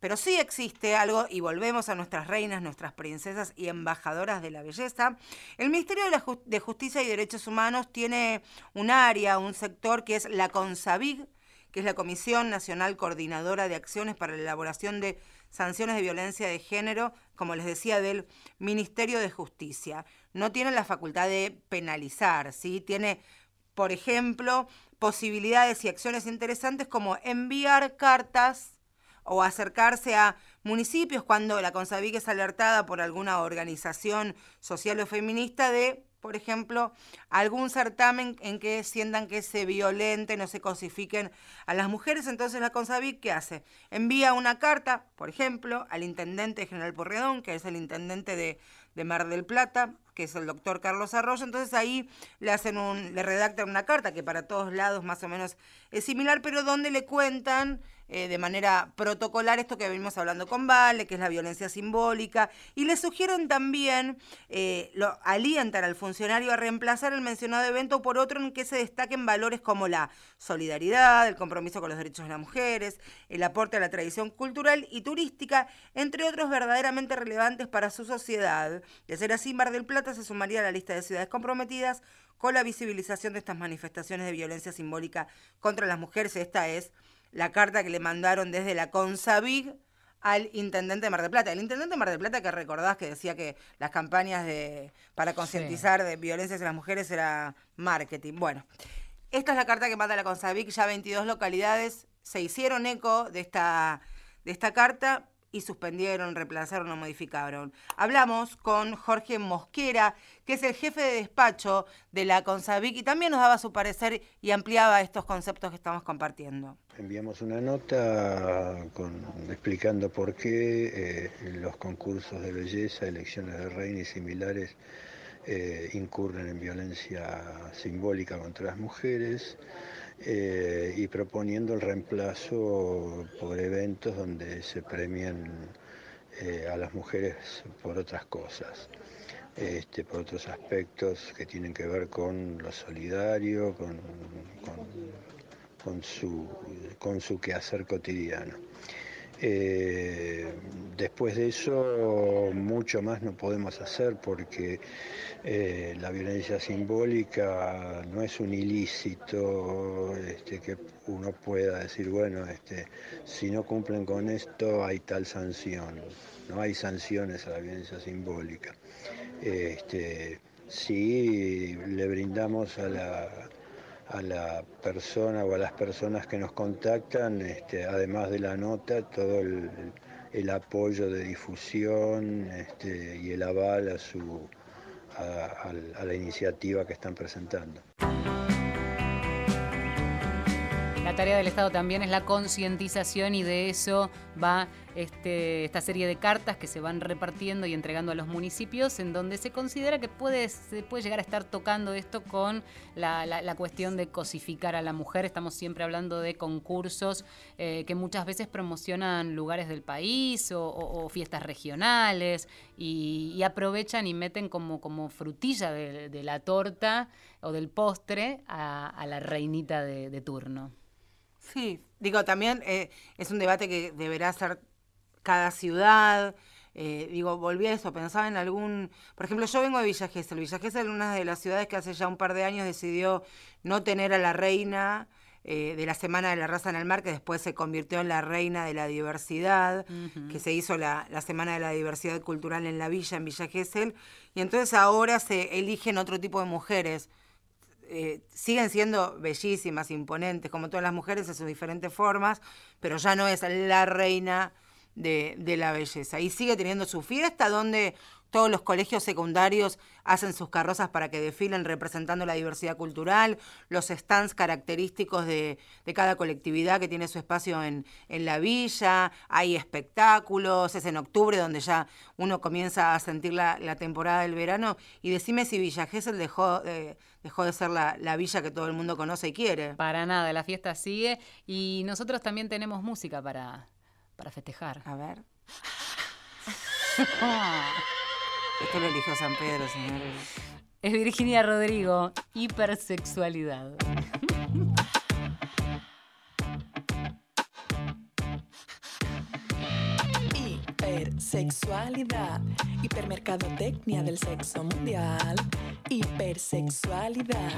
Pero sí existe algo, y volvemos a nuestras reinas, nuestras princesas y embajadoras de la belleza. El Ministerio de, la Justicia y Derechos Humanos tiene un área, un sector que es la CONSAVIG, que es la Comisión Nacional Coordinadora de Acciones para la Elaboración de Sanciones de Violencia de Género, como les decía, del Ministerio de Justicia. No tiene la facultad de penalizar, ¿sí? Tiene, por ejemplo, posibilidades y acciones interesantes como enviar cartas o acercarse a municipios cuando la Consavic es alertada por alguna organización social o feminista de, por ejemplo, algún certamen en que sientan que se violenten o se cosifiquen a las mujeres. Entonces la Consavic, ¿qué hace? Envía una carta, por ejemplo, al intendente de General Porredón, que es el intendente de, de Mar del Plata, que es el doctor Carlos Arroyo. Entonces ahí le hacen un, le redactan una carta que para todos lados más o menos es similar, pero donde le cuentan eh, de manera protocolar esto que venimos hablando con Vale, que es la violencia simbólica, y le sugieren también, eh, lo alientan al funcionario a reemplazar el mencionado evento por otro en que se destaquen valores como la solidaridad, el compromiso con los derechos de las mujeres, el aporte a la tradición cultural y turística, entre otros verdaderamente relevantes para su sociedad. De ser así, Mar del Plata se sumaría a la lista de ciudades comprometidas con la visibilización de estas manifestaciones de violencia simbólica contra las mujeres. Esta es la carta que le mandaron desde la CONSAVIG al intendente de Mar del Plata. El intendente de Mar del Plata que recordás que decía que las campañas de para concientizar de violencia hacia las mujeres era marketing. Bueno, esta es la carta que manda la CONSAVIC, ya 22 localidades se hicieron eco de esta, de esta carta y suspendieron, reemplazaron o modificaron. Hablamos con Jorge Mosquera, que es el jefe de despacho de la CONSAVIC y también nos daba su parecer y ampliaba estos conceptos que estamos compartiendo. Enviamos una nota con- explicando por qué eh, los concursos de belleza, elecciones de reina y similares eh, incurren en violencia simbólica contra las mujeres eh, y proponiendo el reemplazo por eventos donde se premian eh, a las mujeres por otras cosas. Este, por otros aspectos que tienen que ver con lo solidario, con- con su, con su quehacer cotidiano. Eh, después de eso, mucho más no podemos hacer porque eh, la violencia simbólica no es un ilícito este, que uno pueda decir, bueno, este, si no cumplen con esto hay tal sanción. No hay sanciones a la violencia simbólica. Este, sí le brindamos a la, a la persona o a las personas que nos contactan, este, además de la nota, todo el, apoyo de difusión este, y el aval a, su, a la iniciativa que están presentando. Tarea del Estado también es la concientización y de eso va este, esta serie de cartas que se van repartiendo y entregando a los municipios en donde se considera que puede, se puede llegar a estar tocando esto con la, cuestión de cosificar a la mujer. Estamos siempre hablando de concursos eh, que muchas veces promocionan lugares del país o, fiestas regionales y, aprovechan y meten como, frutilla de, la torta o del postre a, la reinita de turno. Sí, digo, también eh, es un debate que deberá ser cada ciudad. eh, digo, volví a eso, pensaba en algún... Por ejemplo, yo vengo de Villa Gesell. Villa Gesell es una de las ciudades que hace ya un par de años decidió no tener a la reina eh, de la Semana de la Raza en el Mar, que después se convirtió en la reina de la diversidad, que se hizo la, la Semana de la Diversidad Cultural en la villa, en Villa Gesell. Y entonces ahora se eligen otro tipo de mujeres eh, siguen siendo bellísimas, imponentes, como todas las mujeres en sus diferentes formas, pero ya no es la reina de, de la belleza. Y sigue teniendo su fiesta donde todos los colegios secundarios hacen sus carrozas para que desfilen representando la diversidad cultural, los stands característicos de, cada colectividad que tiene su espacio en, la villa, hay espectáculos, es en octubre donde ya uno comienza a sentir la, temporada del verano. Y decime si Villa Gesell dejó, dejó de ser la, la villa que todo el mundo conoce y quiere. Para nada, la fiesta sigue y nosotros también tenemos música para, para festejar. A ver. Esto lo eligió San Pedro, señores. Es Virginia Rodrigo, hipersexualidad. Hipersexualidad, hipermercadotecnia del sexo mundial. Hipersexualidad,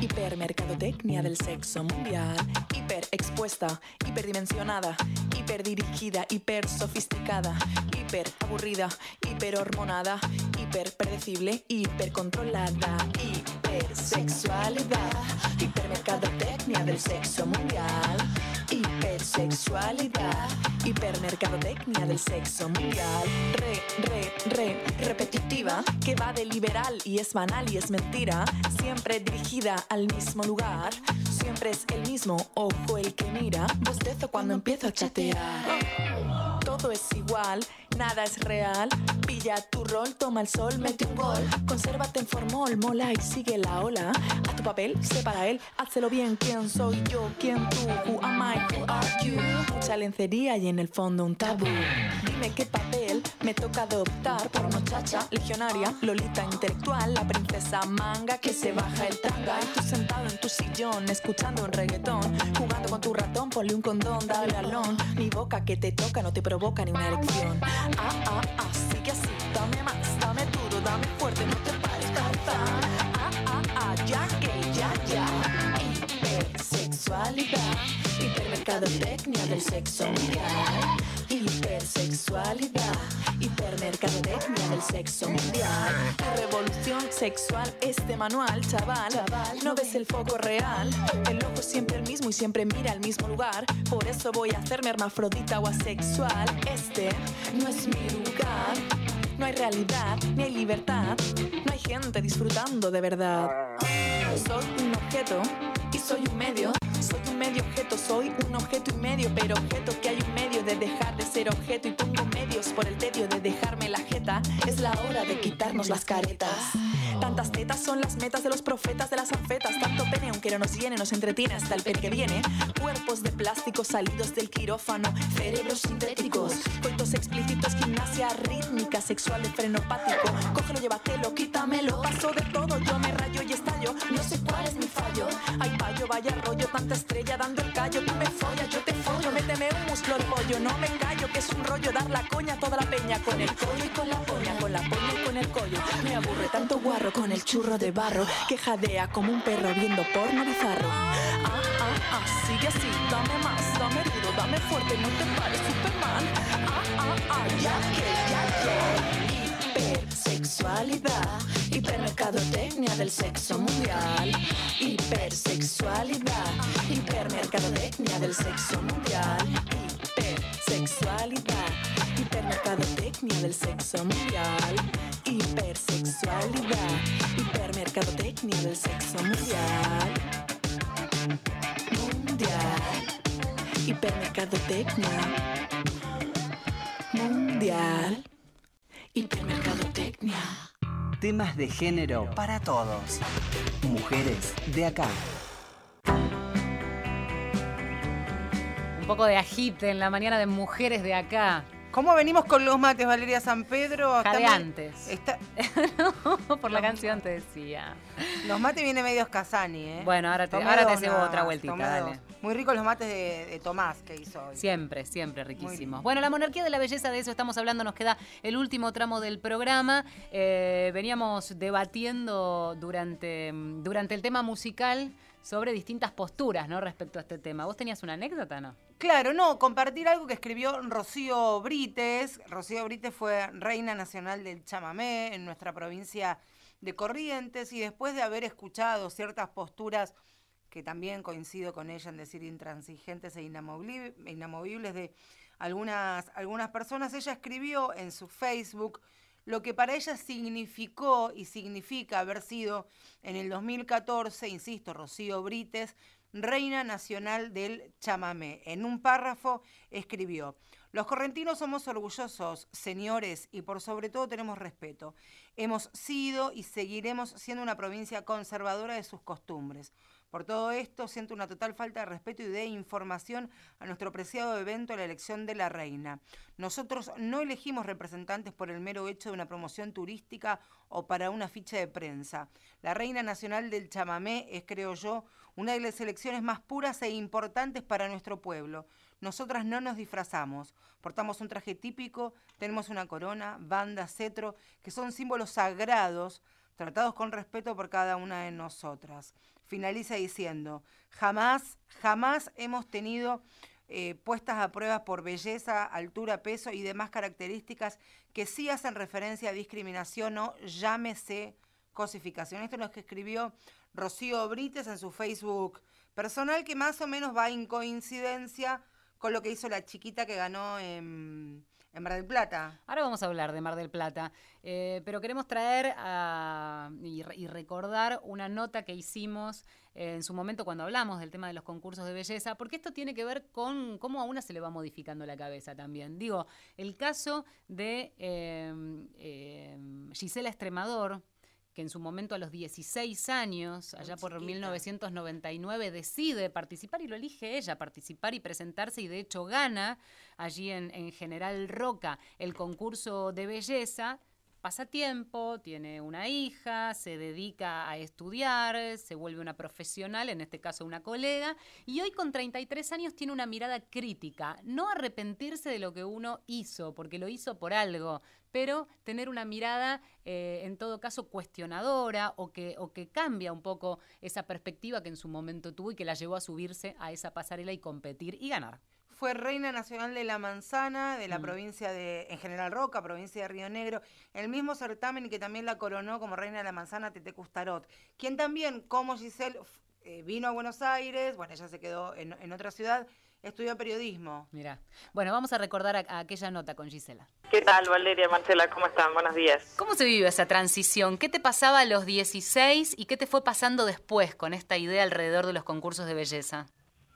hipermercadotecnia del sexo mundial. Hiperexpuesta, hiperdimensionada, hiperdirigida, hipersofisticada, hiperaburrida, hiperhormonada, hiperpredecible, hipercontrolada. Hipersexualidad, hipermercadotecnia del sexo mundial. Hipersexualidad, hipermercadotecnia del sexo mundial. Re, re, re, repetitiva, que va de liberal y es banal y es mentira. Siempre dirigida al mismo lugar. Siempre es el mismo ojo el que mira. Bostezo cuando empiezo a chatear. Todo es igual, nada es real. Pilla tu rol, toma el sol, mete un gol. Consérvate en formol, mola y sigue la ola. A tu papel, sé para él, hácelo bien. ¿Quién soy yo? ¿Quién tú? Who am I? Who are you? Mucha lencería y en el fondo un tabú. Dime qué papel me toca adoptar por muchacha, legionaria, lolita intelectual, la princesa manga que se baja el tanga. Y tú sentado en tu sillón, escuchando un reggaetón, jugando con tu ratón, ponle un condón, dale alón. Mi boca que te toca no te provoca ni una erección. Ah, ah, ah, sigue así, dame más, dame duro, dame fuerte, no te pares, Ah, ah, ah, ya que, ya, ya. Hipersexualidad, hipermercadotecnia del sexo mundial. Hipersexualidad, hipermercadotecnia del sexo mundial. revolución sexual este manual, chaval. No ves el foco real. El ojo es siempre el mismo y siempre mira al mismo lugar. Por eso voy a hacerme hermafrodita o asexual. Este no es mi lugar. No hay realidad, ni hay libertad. No hay gente disfrutando de verdad. Soy un objeto y soy un medio. Medio objeto, soy un objeto y medio, pero objeto que hay un medio de dejar de ser objeto y pongo medios por el tedio de dejarme la jeta. Es la hora de quitarnos las caretas. Tantas tetas son las metas de los profetas de las anfetas. Tanto pene, aunque no nos llene, nos entretiene hasta el pene que viene. Cuerpos de plástico salidos del quirófano. Cerebros sintéticos. Coitos explícitos, gimnasia rítmica, sexual, frenopático. Cógelo, llévatelo, quítamelo. Paso de todo, yo me rayo y estallo. No sé cuál es mi fallo. Vaya rollo, tanta estrella dando el callo. Tú me follas, yo te follo. Méteme un muslo de pollo. No me callo, que es un rollo dar la coña toda la peña. Con el collo y con la poña, con la poña y con el collo. Me aburre tanto guarro con el churro de barro que jadea como un perro viendo porno bizarro. Ah, ah, ah, sigue así, dame más, dame duro, dame fuerte, no te pares, Superman. Ah, ah, ah, ya que, ya que. Hipersexualidad, hipermercadotecnia del sexo mundial. Hipersexualidad, hipermercadotecnia del sexo mundial. Hipersexualidad, hipermercadotecnia del sexo mundial hipersexualidad, hipermercadotecnia del sexo mundial. Mundial, hipermercadotecnia. Mundial, Temas de género para todos. Mujeres de acá. Un poco de agite en la mañana de mujeres de acá. ¿Cómo venimos con los mates, Valeria San Pedro? Jadeantes. Está... por la canción te decía. Los mates vienen medio Casani, ¿eh? Bueno, ahora te, ahora te hacemos otra vueltita, dale. Muy ricos los mates de, Tomás que hizo hoy. Siempre, siempre riquísimos. Bueno, la monarquía de la belleza, de eso estamos hablando, nos queda el último tramo del programa. Eh, veníamos debatiendo durante, durante el tema musical sobre distintas posturas ¿no? respecto a este tema. ¿Vos tenías una anécdota, no? Claro, no, compartir algo que escribió Rocío Brites. Rocío Brites fue reina nacional del chamamé en nuestra provincia de Corrientes y después de haber escuchado ciertas posturas que también coincido con ella en decir intransigentes e inamovibles de algunas, algunas personas, ella escribió en su Facebook lo que para ella significó y significa haber sido en el 2014, insisto, Rocío Brites, reina nacional del chamamé. En un párrafo escribió, los correntinos somos orgullosos, señores, y por sobre todo tenemos respeto. Hemos sido y seguiremos siendo una provincia conservadora de sus costumbres. Por todo esto, siento una total falta de respeto y de información a nuestro preciado evento, la elección de la reina. Nosotros no elegimos representantes por el mero hecho de una promoción turística o para una ficha de prensa. La reina nacional del chamamé es, creo yo, una de las elecciones más puras e importantes para nuestro pueblo. Nosotras no nos disfrazamos, portamos un traje típico, tenemos una corona, banda, cetro, que son símbolos sagrados tratados con respeto por cada una de nosotras. Finaliza diciendo, jamás, jamás hemos tenido eh, puestas a prueba por belleza, altura, peso y demás características que sí hacen referencia a discriminación o llámese cosificación. Esto es lo que escribió Rocío Brites en su Facebook personal, que más o menos va en coincidencia con lo que hizo la chiquita que ganó en en Mar del Plata. Ahora vamos a hablar de Mar del Plata, eh, pero queremos traer y, recordar una nota que hicimos eh, en su momento cuando hablamos del tema de los concursos de belleza, porque esto tiene que ver con cómo a una se le va modificando la cabeza también. Digo, el caso de eh, Gisela Estremador, que en su momento a los 16 años, allá por 1999, decide participar y lo elige ella, participar y presentarse y de hecho gana allí en, en General Roca el concurso de belleza pasa tiempo, tiene una hija, se dedica a estudiar, se vuelve una profesional, en este caso una colega, y hoy con 33 años tiene una mirada crítica, no arrepentirse de lo que uno hizo, porque lo hizo por algo, pero tener una mirada eh, en todo caso cuestionadora o que, o que cambia un poco esa perspectiva que en su momento tuvo y que la llevó a subirse a esa pasarela y competir y ganar fue reina nacional de la manzana de la mm. provincia de, en General Roca, provincia de Río Negro, el mismo certamen que también la coronó como reina de la manzana Tete Custarot, quien también, como Giselle, eh, vino a Buenos Aires, bueno, ella se quedó en, otra ciudad, estudió periodismo. Mira, bueno, vamos a recordar aquella nota con Gisela. ¿Qué tal, Valeria, Marcela? ¿Cómo están? Buenos días. ¿Cómo se vive esa transición? ¿Qué te pasaba a los 16 y qué te fue pasando después con esta idea alrededor de los concursos de belleza?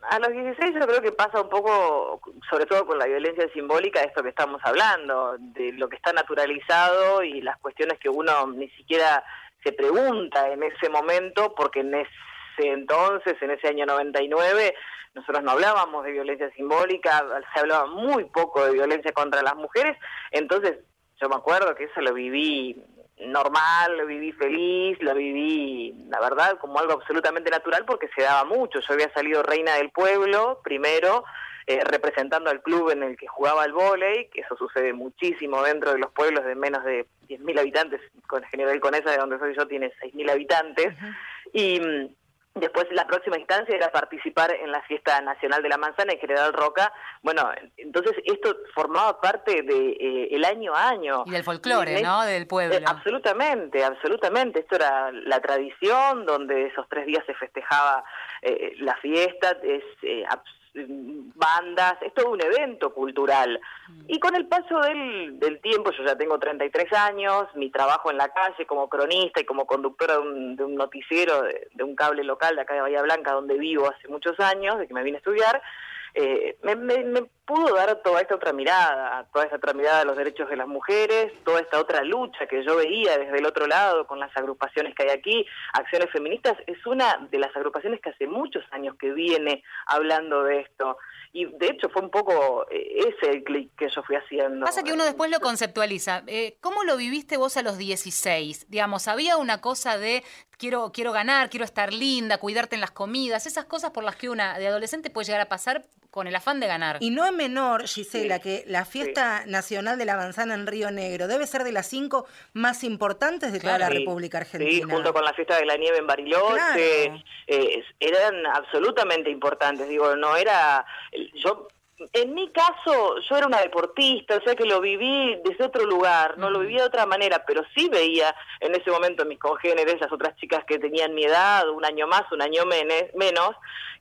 A los 16 yo creo que pasa un poco, sobre todo con la violencia simbólica, esto que estamos hablando, de lo que está naturalizado y las cuestiones que uno ni siquiera se pregunta en ese momento, porque en ese entonces, en ese año 99, nosotros no hablábamos de violencia simbólica, se hablaba muy poco de violencia contra las mujeres, entonces yo me acuerdo que eso lo viví normal, lo viví feliz, lo viví, la verdad, como algo absolutamente natural porque se daba mucho. Yo había salido reina del pueblo primero, eh, representando al club en el que jugaba el vóley, que eso sucede muchísimo dentro de los pueblos de menos de 10.000 habitantes, con General Conesa, de donde soy yo, tiene 6.000 habitantes, y mm, Después la próxima instancia era participar en la fiesta nacional de la manzana en General Roca. Bueno, entonces esto formaba parte de eh, el año a año. Y del folclore, ¿no? Del pueblo. Eh, absolutamente, absolutamente. Esto era la tradición donde esos tres días se festejaba eh, la fiesta. Es bandas, es todo un evento cultural. Mm. Y con el paso del, del, tiempo, yo ya tengo 33 años, mi trabajo en la calle como cronista y como conductora de un, de un noticiero de, de, un cable local de acá de Bahía Blanca, donde vivo hace muchos años, de que me vine a estudiar, eh, me, me, pudo dar toda esta otra mirada, toda esta otra mirada a los derechos de las mujeres, toda esta otra lucha que yo veía desde el otro lado con las agrupaciones que hay aquí, Acciones Feministas, es una de las agrupaciones que hace muchos años que viene hablando de esto y de hecho fue un poco eh, ese el clic que yo fui haciendo. Pasa que uno después lo conceptualiza. Eh, ¿Cómo lo viviste vos a los 16? Digamos, había una cosa de quiero, quiero ganar, quiero estar linda, cuidarte en las comidas, esas cosas por las que una de adolescente puede llegar a pasar con el afán de ganar. Y no menor, Gisela, que la fiesta nacional de la manzana en Río Negro debe ser de las cinco más importantes de toda la República Argentina. Sí, junto con la fiesta de la nieve en Bariloche, eh, eran absolutamente importantes. Digo, no era yo en mi caso, yo era una deportista, o sea que lo viví desde otro lugar, no lo vivía de otra manera, pero sí veía en ese momento mis congéneres, las otras chicas que tenían mi edad, un año más, un año menos,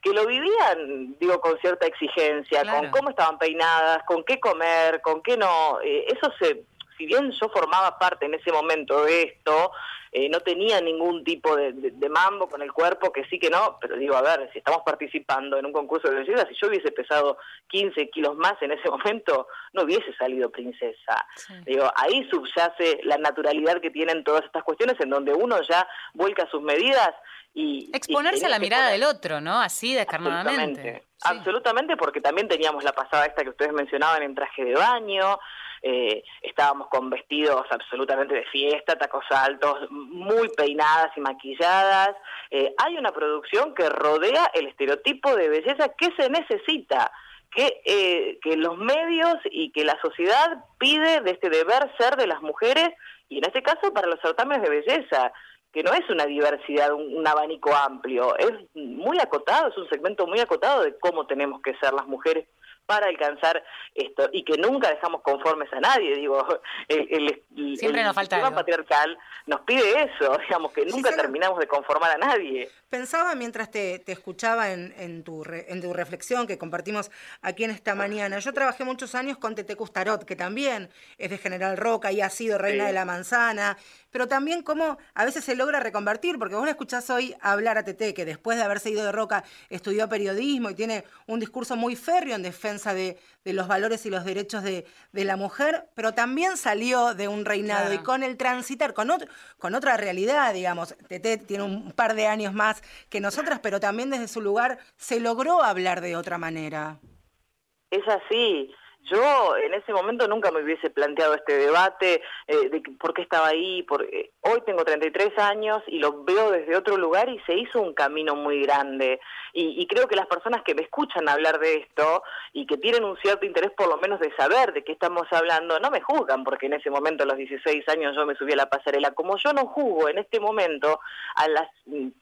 que lo vivían, digo, con cierta exigencia, con cómo estaban peinadas, con qué comer, con qué no. Eh, eso se, si bien yo formaba parte en ese momento de esto, eh, no tenía ningún tipo de, mambo con el cuerpo, que sí que no, pero digo, a ver, si estamos participando en un concurso de belleza, si yo hubiese pesado 15 kilos más en ese momento, no hubiese salido princesa. Digo, ahí subyace la naturalidad que tienen todas estas cuestiones en donde uno ya vuelca sus medidas y... Exponerse a la mirada del otro, ¿no? Así descarnadamente. Absolutamente, porque también teníamos la pasada esta que ustedes mencionaban en traje de baño, eh, estábamos con vestidos absolutamente de fiesta, tacos altos, muy peinadas y maquilladas. Eh, hay una producción que rodea el estereotipo de belleza que se necesita. Que, eh, que los medios y que la sociedad pide de este deber ser de las mujeres y en este caso para los certámenes de belleza que no es una diversidad, un, abanico amplio, es muy acotado, es un segmento muy acotado de cómo tenemos que ser las mujeres para alcanzar esto y que nunca dejamos conformes a nadie digo el, sistema patriarcal nos pide eso digamos que nunca terminamos de conformar a nadie pensaba mientras te, escuchaba en, tu en tu reflexión que compartimos aquí en esta mañana. Yo trabajé muchos años con Tete Custarot que también es de General Roca y ha sido reina de la manzana pero también cómo a veces se logra reconvertir, porque vos la escuchás hoy hablar a Tete, que después de haberse ido de Roca estudió periodismo y tiene un discurso muy férreo en defensa de, los valores y los derechos de, la mujer, pero también salió de un reinado y con el transitar, con, con otra realidad, digamos. Tete tiene un par de años más que nosotras, pero también desde su lugar se logró hablar de otra manera. Es así. Yo en ese momento nunca me hubiese planteado este debate eh, de por qué estaba ahí. Porque eh, hoy tengo 33 años y lo veo desde otro lugar y se hizo un camino muy grande. Y, creo que las personas que me escuchan hablar de esto y que tienen un cierto interés por lo menos de saber de qué estamos hablando, no me juzgan porque en ese momento a los 16 años yo me subí a la pasarela. Como yo no juzgo en este momento a las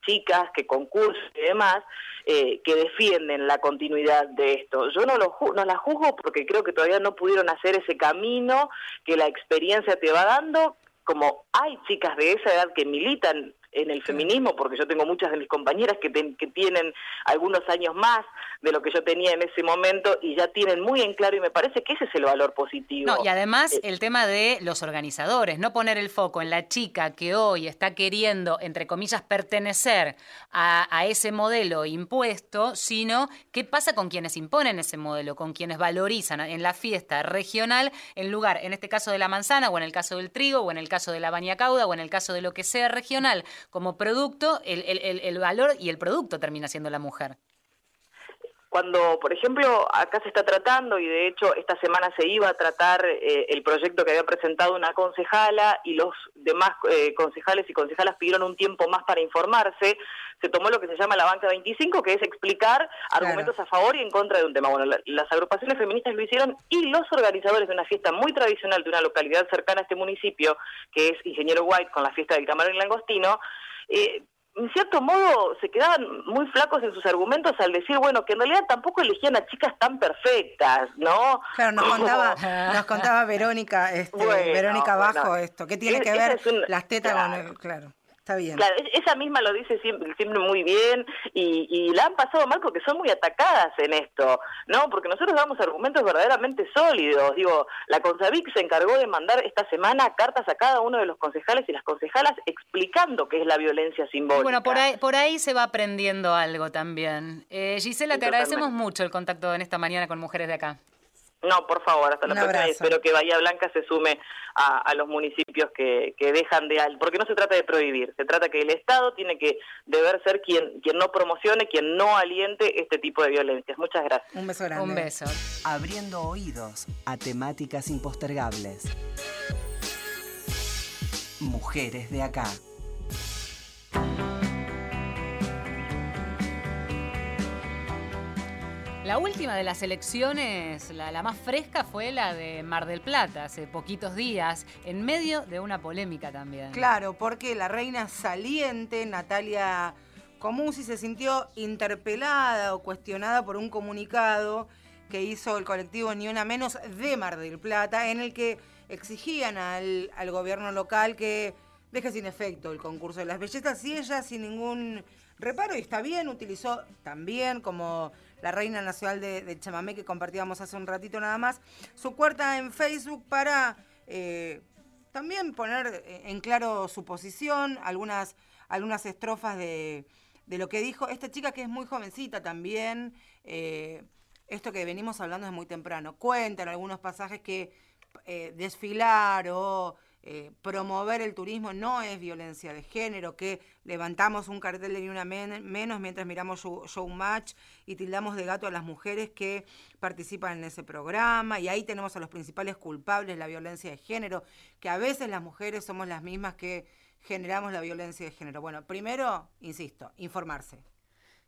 chicas que concursan y demás, eh, que defienden la continuidad de esto. Yo no, lo, no la juzgo porque creo que todavía no pudieron hacer ese camino que la experiencia te va dando, como hay chicas de esa edad que militan en el feminismo, porque yo tengo muchas de mis compañeras que, que tienen algunos años más de lo que yo tenía en ese momento y ya tienen muy en claro y me parece que ese es el valor positivo. No, y además eh, el tema de los organizadores, no poner el foco en la chica que hoy está queriendo, entre comillas, pertenecer a, a ese modelo impuesto, sino qué pasa con quienes imponen ese modelo, con quienes valorizan en la fiesta regional en lugar, en este caso de la manzana, o en el caso del trigo, o en el caso de la baña cauda, o en el caso de lo que sea regional, como producto, el, el, el valor y el producto termina siendo la mujer. Cuando, por ejemplo, acá se está tratando, y de hecho esta semana se iba a tratar eh, el proyecto que había presentado una concejala y los demás eh, concejales y concejalas pidieron un tiempo más para informarse, se tomó lo que se llama la banca 25, que es explicar argumentos a favor y en contra de un tema. Bueno, las agrupaciones feministas lo hicieron y los organizadores de una fiesta muy tradicional de una localidad cercana a este municipio, que es Ingeniero White, con la fiesta del Camarón y Langostino, eh, en cierto modo se quedaban muy flacos en sus argumentos al decir, bueno, que en realidad tampoco elegían a chicas tan perfectas, ¿no? Claro, nos contaba, nos contaba Verónica, este, Verónica Bajo esto, ¿qué tiene que ver las tetas con el, claro? Está bien. Claro, esa misma lo dice siempre, siempre muy bien y, y, la han pasado mal porque son muy atacadas en esto, ¿no? Porque nosotros damos argumentos verdaderamente sólidos. Digo, la Consavic se encargó de mandar esta semana cartas a cada uno de los concejales y las concejalas explicando qué es la violencia simbólica. Bueno, por ahí, por ahí se va aprendiendo algo también. Eh, Gisela, te agradecemos mucho el contacto en esta mañana con Mujeres de Acá. No, por favor, hasta la próxima y espero que Bahía Blanca se sume a, los municipios que, dejan de... Porque no se trata de prohibir, se trata que el Estado tiene que deber ser quien, quien no promocione, quien no aliente este tipo de violencias. Muchas gracias. Un beso grande. Un beso. Abriendo oídos a temáticas impostergables. Mujeres de acá. La última de las elecciones, la, más fresca, fue la de Mar del Plata, hace poquitos días, en medio de una polémica también. Claro, porque la reina saliente, Natalia Comusi, se sintió interpelada o cuestionada por un comunicado que hizo el colectivo Ni Una Menos de Mar del Plata, en el que exigían al, al gobierno local que deje sin efecto el concurso de las bellezas y ella sin ningún reparo, y está bien, utilizó también como la reina nacional de, chamamé que compartíamos hace un ratito nada más, su cuenta en Facebook para eh, también poner en claro su posición, algunas, algunas estrofas de, de lo que dijo esta chica que es muy jovencita también. eh, esto que venimos hablando es muy temprano. Cuentan algunos pasajes que eh, desfilar o eh, promover el turismo no es violencia de género, que levantamos un cartel de ni una men- menos mientras miramos show, Showmatch y tildamos de gato a las mujeres que participan en ese programa y ahí tenemos a los principales culpables de la violencia de género, que a veces las mujeres somos las mismas que generamos la violencia de género. Bueno, primero, insisto, informarse.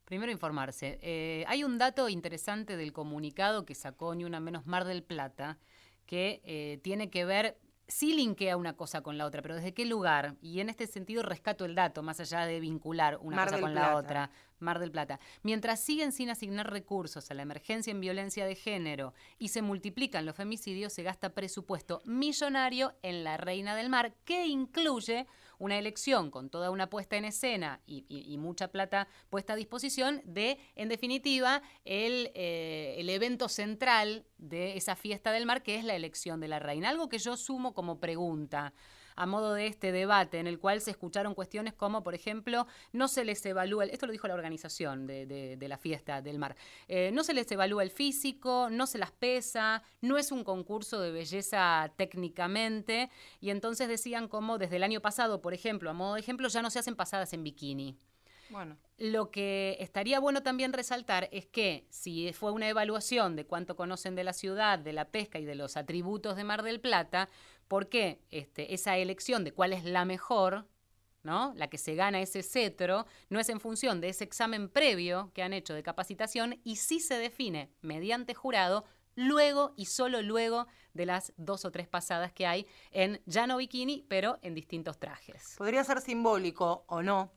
Primero informarse. Eh, hay un dato interesante del comunicado que sacó Ni Una Menos Mar del Plata que eh, tiene que ver, sí linkea una cosa con la otra, pero ¿desde qué lugar? Y en este sentido rescato el dato, más allá de vincular una Mar cosa con Plata. la otra. Mar del Plata. Mientras siguen sin asignar recursos a la emergencia en violencia de género y se multiplican los femicidios, se gasta presupuesto millonario en la Reina del Mar, que incluye una elección con toda una puesta en escena y, y- y mucha plata puesta a disposición de, en definitiva, el, eh, el evento central de esa fiesta del mar, que es la elección de la reina. Algo que yo sumo como pregunta a modo de este debate en el cual se escucharon cuestiones como, por ejemplo, no se les evalúa, el- esto lo dijo la organización de, de- de la fiesta del mar, eh, no se les evalúa el físico, no se las pesa, no es un concurso de belleza técnicamente, y entonces decían como desde el año pasado, por ejemplo, a modo de ejemplo, ya no se hacen pasadas en bikini. Bueno. Lo que estaría bueno también resaltar es que si fue una evaluación de cuánto conocen de la ciudad, de la pesca y de los atributos de Mar del Plata, ¿por qué este, esa elección de cuál es la mejor, ¿no? la que se gana ese cetro, no es en función de ese examen previo que han hecho de capacitación y sí se define mediante jurado luego y solo luego de las dos o tres pasadas que hay en ya no bikini, pero en distintos trajes. Podría ser simbólico o no.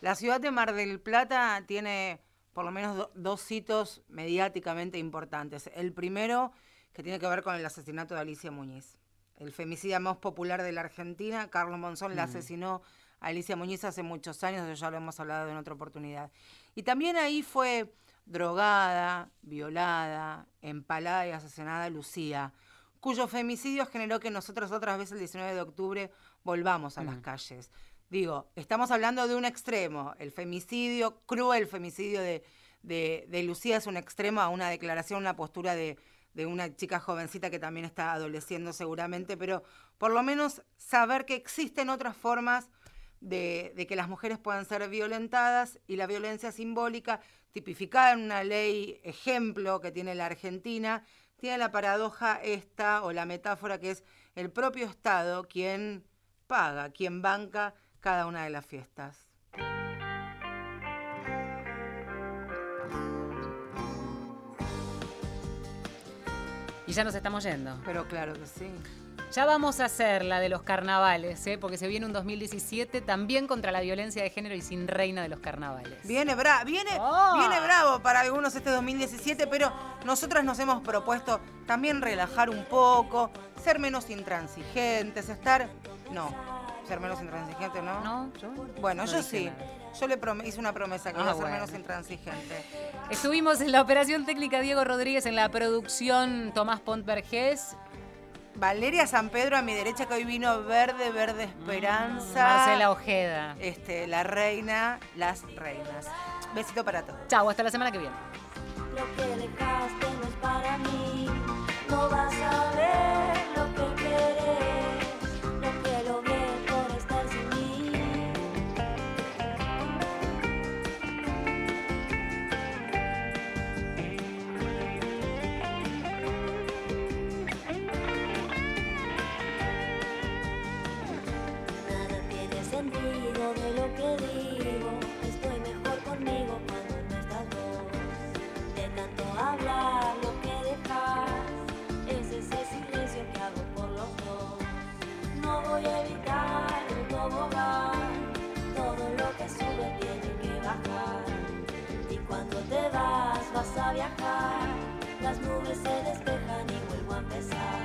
La ciudad de Mar del Plata tiene por lo menos do- dos hitos mediáticamente importantes. El primero, que tiene que ver con el asesinato de Alicia Muñiz. El femicida más popular de la Argentina, Carlos Monzón, la Mm. asesinó a Alicia Muñiz hace muchos años, eso ya lo hemos hablado en otra oportunidad. Y también ahí fue drogada, violada, empalada y asesinada Lucía, cuyo femicidio generó que nosotros otras veces el 19 de octubre volvamos a las Mm. calles. Digo, estamos hablando de un extremo, el femicidio, cruel femicidio de, de, de Lucía es un extremo a una declaración, una postura de, de una chica jovencita que también está adoleciendo seguramente, pero por lo menos saber que existen otras formas de, de que las mujeres puedan ser violentadas y la violencia simbólica, tipificada en una ley ejemplo que tiene la Argentina, tiene la paradoja esta o la metáfora que es el propio Estado quien paga, quien banca cada una de las fiestas. Y ya nos estamos yendo. Pero claro que sí. Ya vamos a hacer la de los carnavales, ¿eh? porque se viene un 2017 también contra la violencia de género y sin reina de los carnavales. Viene, bra viene, Oh. viene bravo para algunos este 2017, pero nosotras nos hemos propuesto también relajar un poco, ser menos intransigentes, estar... No, ser menos intransigente, ¿no? No, yo Bueno, no yo sí. nada. Yo le hice una promesa que Ah, iba a ser bueno. menos intransigente. Estuvimos en la operación técnica Diego Rodríguez, en la producción Tomás Pont Vergés. Valeria San Pedro a mi derecha, que hoy vino Verde, Verde Esperanza. Marcela Ojeda. Este, la reina, las reinas. Besito para todos. Chau, hasta la semana que viene. Lo que dejaste no es para mí. No vas a viajar. Las nubes se despejan y vuelvo a empezar.